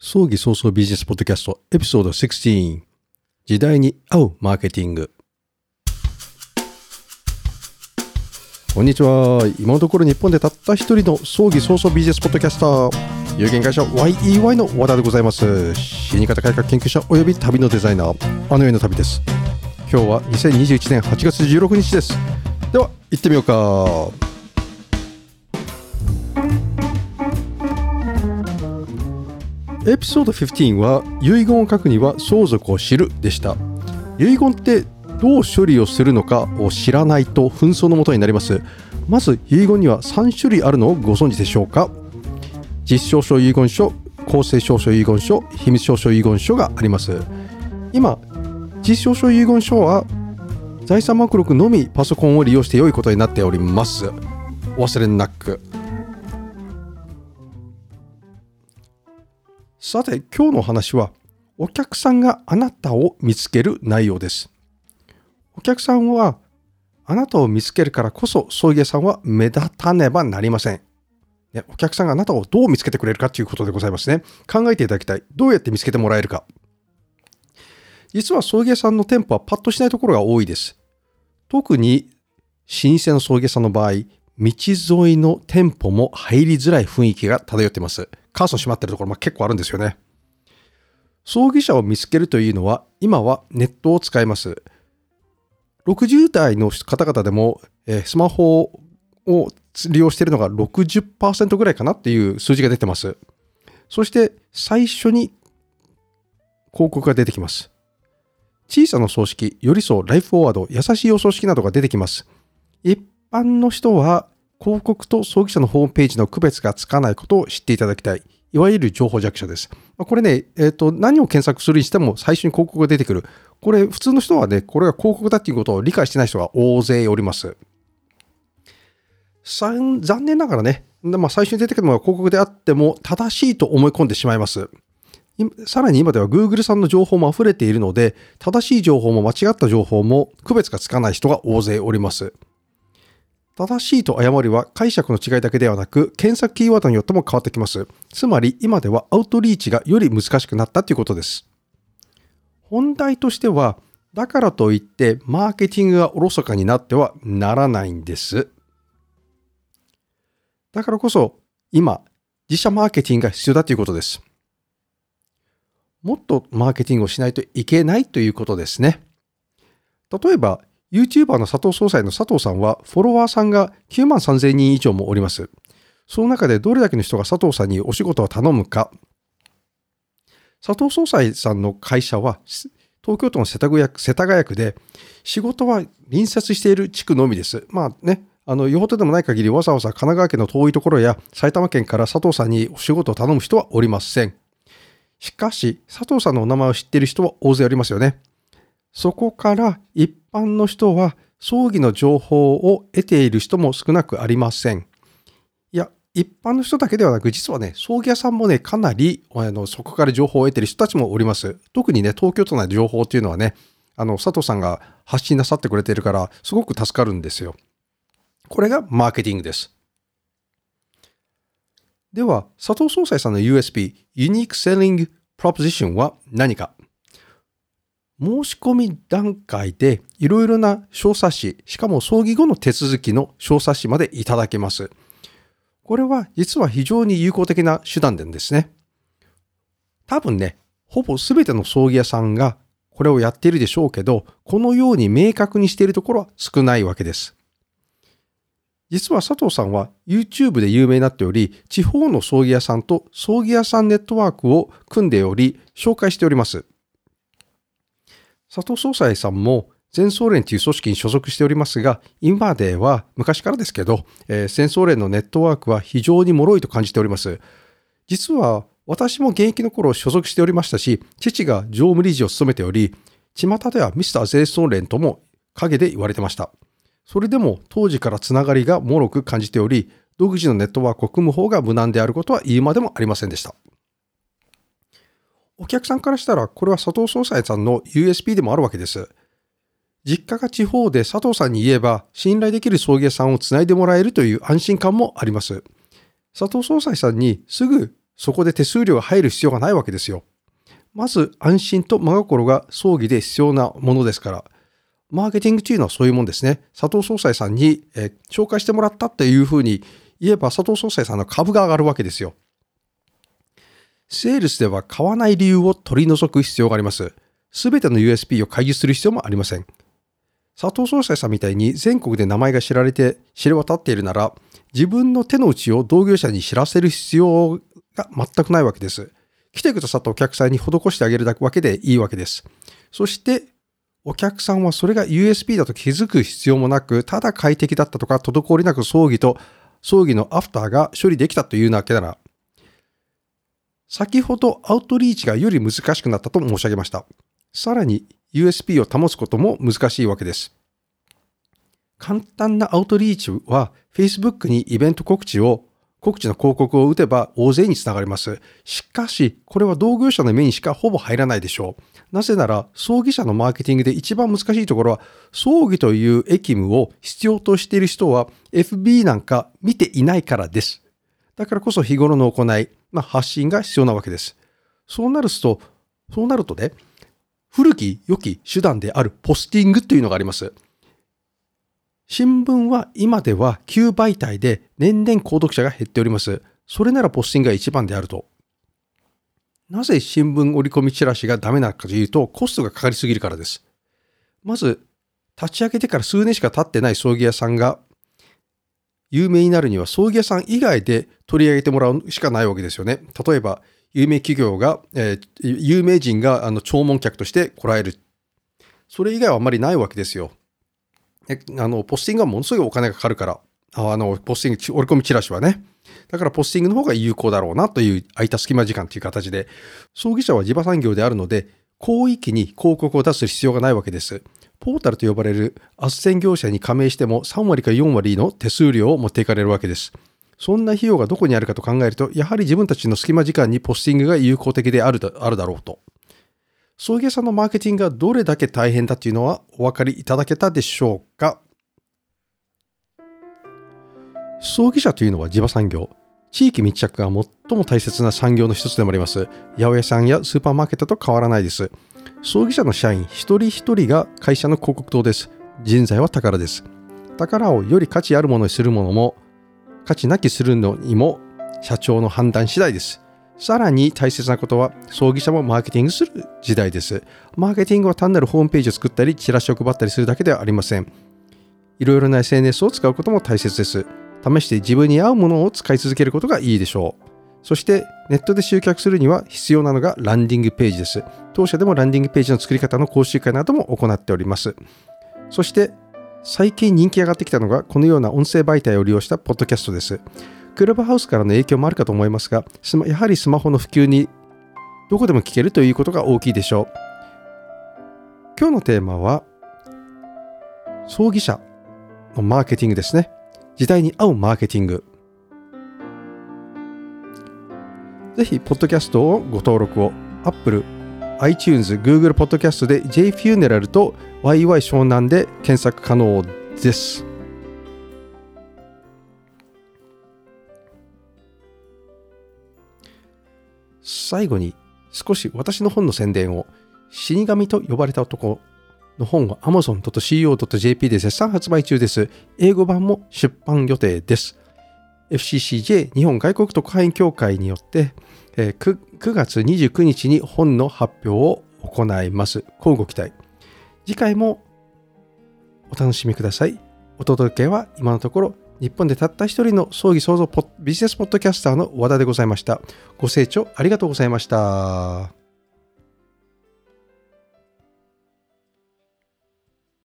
葬儀早々ビジネスポッドキャストエピソード16時代に合うマーケティング。こんにちは。今のところ日本でたった一人の葬儀早々ビジネスポッドキャスター。有限会社 YEY の和田でございます。死に方改革研究者および旅のデザイナー。あの世の旅です。今日は2021年8月16日です。では行ってみようか。エピソード15は遺言を書くには相続を知るでした。遺言ってどう処理をするのかを知らないと紛争のもとになります。まず遺言には3種類あるのをご存知でしょうか？実証書遺言書公正証書遺言書秘密証書遺言書があります。今実証書遺言書は財産目録のみパソコンを利用して良いことになっております。お忘れなく。さて今日の話はお客さんがあなたを見つける内容です。お客さんはあなたを見つけるからこそ葬儀屋さんは目立たねばなりません。ね、お客さんがあなたをどう見つけてくれるかということでございますね。考えていただきたい。どうやって見つけてもらえるか。実は葬儀屋さんの店舗はパッとしないところが多いです。特に老舗の葬儀屋さんの場合、道沿いの店舗も入りづらい雰囲気が漂っています。カーソン閉まってるところも結構あるんですよね。葬儀者を見つけるというのは今はネットを使います。60代の方々でも、えスマホを利用しているのが60%ぐらいかなっていう数字が出てます。そして最初に広告が出てきます。小さな葬式、よりそう、ライフフォワード、優しいお葬式などが出てきます。一般の人は広告と葬儀社のホームページの区別がつかないことを知っていただきたい。いわゆる情報弱者です。これね、えっ、ー、と、何を検索するにしても最初に広告が出てくる。これ、普通の人はね、これが広告だっていうことを理解してない人が大勢おります。残念ながらね、まあ、最初に出てくるのが広告であっても正しいと思い込んでしまいます。さらに今では Google さんの情報も溢れているので、正しい情報も間違った情報も区別がつかない人が大勢おります。正しいと誤りは解釈の違いだけではなく、検索キーワードによっても変わってきます。つまり今ではアウトリーチがより難しくなったということです。本題としては、だからといってマーケティングがおろそかになってはならないんです。だからこそ今、自社マーケティングが必要だということです。もっとマーケティングをしないといけないということですね。例えば、YouTuber の佐藤総裁の佐藤さんは、フォロワーさんが9万3000人以上もおります。その中でどれだけの人が佐藤さんにお仕事を頼むか。佐藤総裁さんの会社は、東京都の世田谷世田谷区で、仕事は隣接している地区のみです。まあね、あの、よほどでもない限りわざわざ神奈川県の遠いところや埼玉県から佐藤さんにお仕事を頼む人はおりません。しかし、佐藤さんのお名前を知っている人は大勢おりますよね。そこから一般の人は葬儀の情報を得ている人も少なくありません。いや、一般の人だけではなく、実はね、葬儀屋さんもね、かなりあのそこから情報を得ている人たちもおります。特にね、東京都内の情報っていうのはね、あの、佐藤さんが発信なさってくれているから、すごく助かるんですよ。これがマーケティングです。では、佐藤総裁さんの USP、Unique Selling Proposition は何か？申し込み段階でいろいろな小冊子、しかも葬儀後の手続きの小冊子までいただけます。これは実は非常に有効的な手段なんですね。多分ね、ほぼ全ての葬儀屋さんがこれをやっているでしょうけど、このように明確にしているところは少ないわけです。実は佐藤さんは YouTube で有名になっており、地方の葬儀屋さんと葬儀屋さんネットワークを組んでおり、紹介しております。佐藤総裁さんも全総連という組織に所属しておりますが、今では昔からですけど、えー、全総連のネットワークは非常に脆いと感じております。実は私も現役の頃所属しておりましたし、父が常務理事を務めており、巷ではミスター全総連とも陰で言われてました。それでも当時からつながりが脆く感じており、独自のネットワークを組む方が無難であることは言うまでもありませんでした。お客さんからしたら、これは佐藤総裁さんの USP でもあるわけです。実家が地方で佐藤さんに言えば、信頼できる送迎さんをつないでもらえるという安心感もあります。佐藤総裁さんにすぐそこで手数料が入る必要がないわけですよ。まず安心と真心が葬儀で必要なものですから、マーケティングというのはそういうもんですね。佐藤総裁さんに、え紹介してもらったっていうふうに言えば佐藤総裁さんの株が上がるわけですよ。セールスでは買わない理由を取り除く必要があります。すべての USP を開示する必要もありません。佐藤総裁さんみたいに全国で名前が知られて知れ渡っているなら、自分の手の内を同業者に知らせる必要が全くないわけです。来てくださったお客さんに施してあげるわけでいいわけです。そして、お客さんはそれが USB だと気づく必要もなく、ただ快適だったとか、滞りなく葬儀と葬儀のアフターが処理できたというわけなら、先ほどアウトリーチがより難しくなったと申し上げました。さらに USB を保つことも難しいわけです。簡単なアウトリーチは Facebook にイベント告知を告知の広告を打てば大勢につながります。しかし、これは同業者の目にしかほぼ入らないでしょう。なぜなら、葬儀社のマーケティングで一番難しいところは、葬儀という役務を必要としている人は FB なんか見ていないからです。だからこそ日頃の行い、まあ、発信が必要なわけです。そうなると、そうなるとね、古き良き手段であるポスティングというのがあります。新聞は今では旧媒体で年々購読者が減っております。それならポスティングが一番であると。なぜ新聞折り込みチラシがダメなのかというと、コストがかかりすぎるからです。まず、立ち上げてから数年しか経ってない葬儀屋さんが有名になるには葬儀屋さん以外で取り上げてもらうしかないわけですよね。例えば、有名企業が、えー、有名人があの弔問客として来られる。それ以外はあんまりないわけですよ。あの、ポスティングはものすごいお金がかかるから、あの、ポスティング、折り込みチラシはね。だからポスティングの方が有効だろうなという空いた隙間時間という形で、葬儀社は地場産業であるので、広域に広告を出す必要がないわけです。ポータルと呼ばれる斡旋業者に加盟しても3割か4割の手数料を持っていかれるわけです。そんな費用がどこにあるかと考えると、やはり自分たちの隙間時間にポスティングが有効的であるあるだろうと。葬儀屋さんのマーケティングがどれだけ大変だというのはお分かりいただけたでしょうか？葬儀社というのは地場産業、地域密着が最も大切な産業の一つでもあります。八百屋さんやスーパーマーケットと変わらないです。葬儀社の社員一人一人が会社の広告塔です。人材は宝です。宝をより価値あるものにするものも、価値なきするのにも社長の判断次第です。さらに大切なことは、葬儀社もマーケティングする時代です。マーケティングは単なるホームページを作ったり、チラシを配ったりするだけではありません。いろいろな SNS を使うことも大切です。試して自分に合うものを使い続けることがいいでしょう。そしてネットで集客するには必要なのがランディングページです。当社でもランディングページの作り方の講習会なども行っております。そして最近人気上がってきたのがこのような音声媒体を利用したポッドキャストです。クラブハウスからの影響もあるかと思いますが、やはりスマホの普及にどこでも聞けるということが大きいでしょう。今日のテーマは、葬儀社のマーケティングですね。時代に合うマーケティング。ぜひ、ポッドキャストをご登録を。Apple、iTunes、Google ポッドキャストで JFuneral と YY 湘南で検索可能です。最後に少し私の本の宣伝を死神と呼ばれた男の本は amazon.co.jp で絶賛発売中です。英語版も出版予定です。FCCJ 日本外国特派員協会によって 9, 9月29日に本の発表を行います。交互期待。次回もお楽しみください。お届けは今のところ日本でたった一人の葬儀創造ビジネスポッドキャスターの和田でございました。ご清聴ありがとうございました。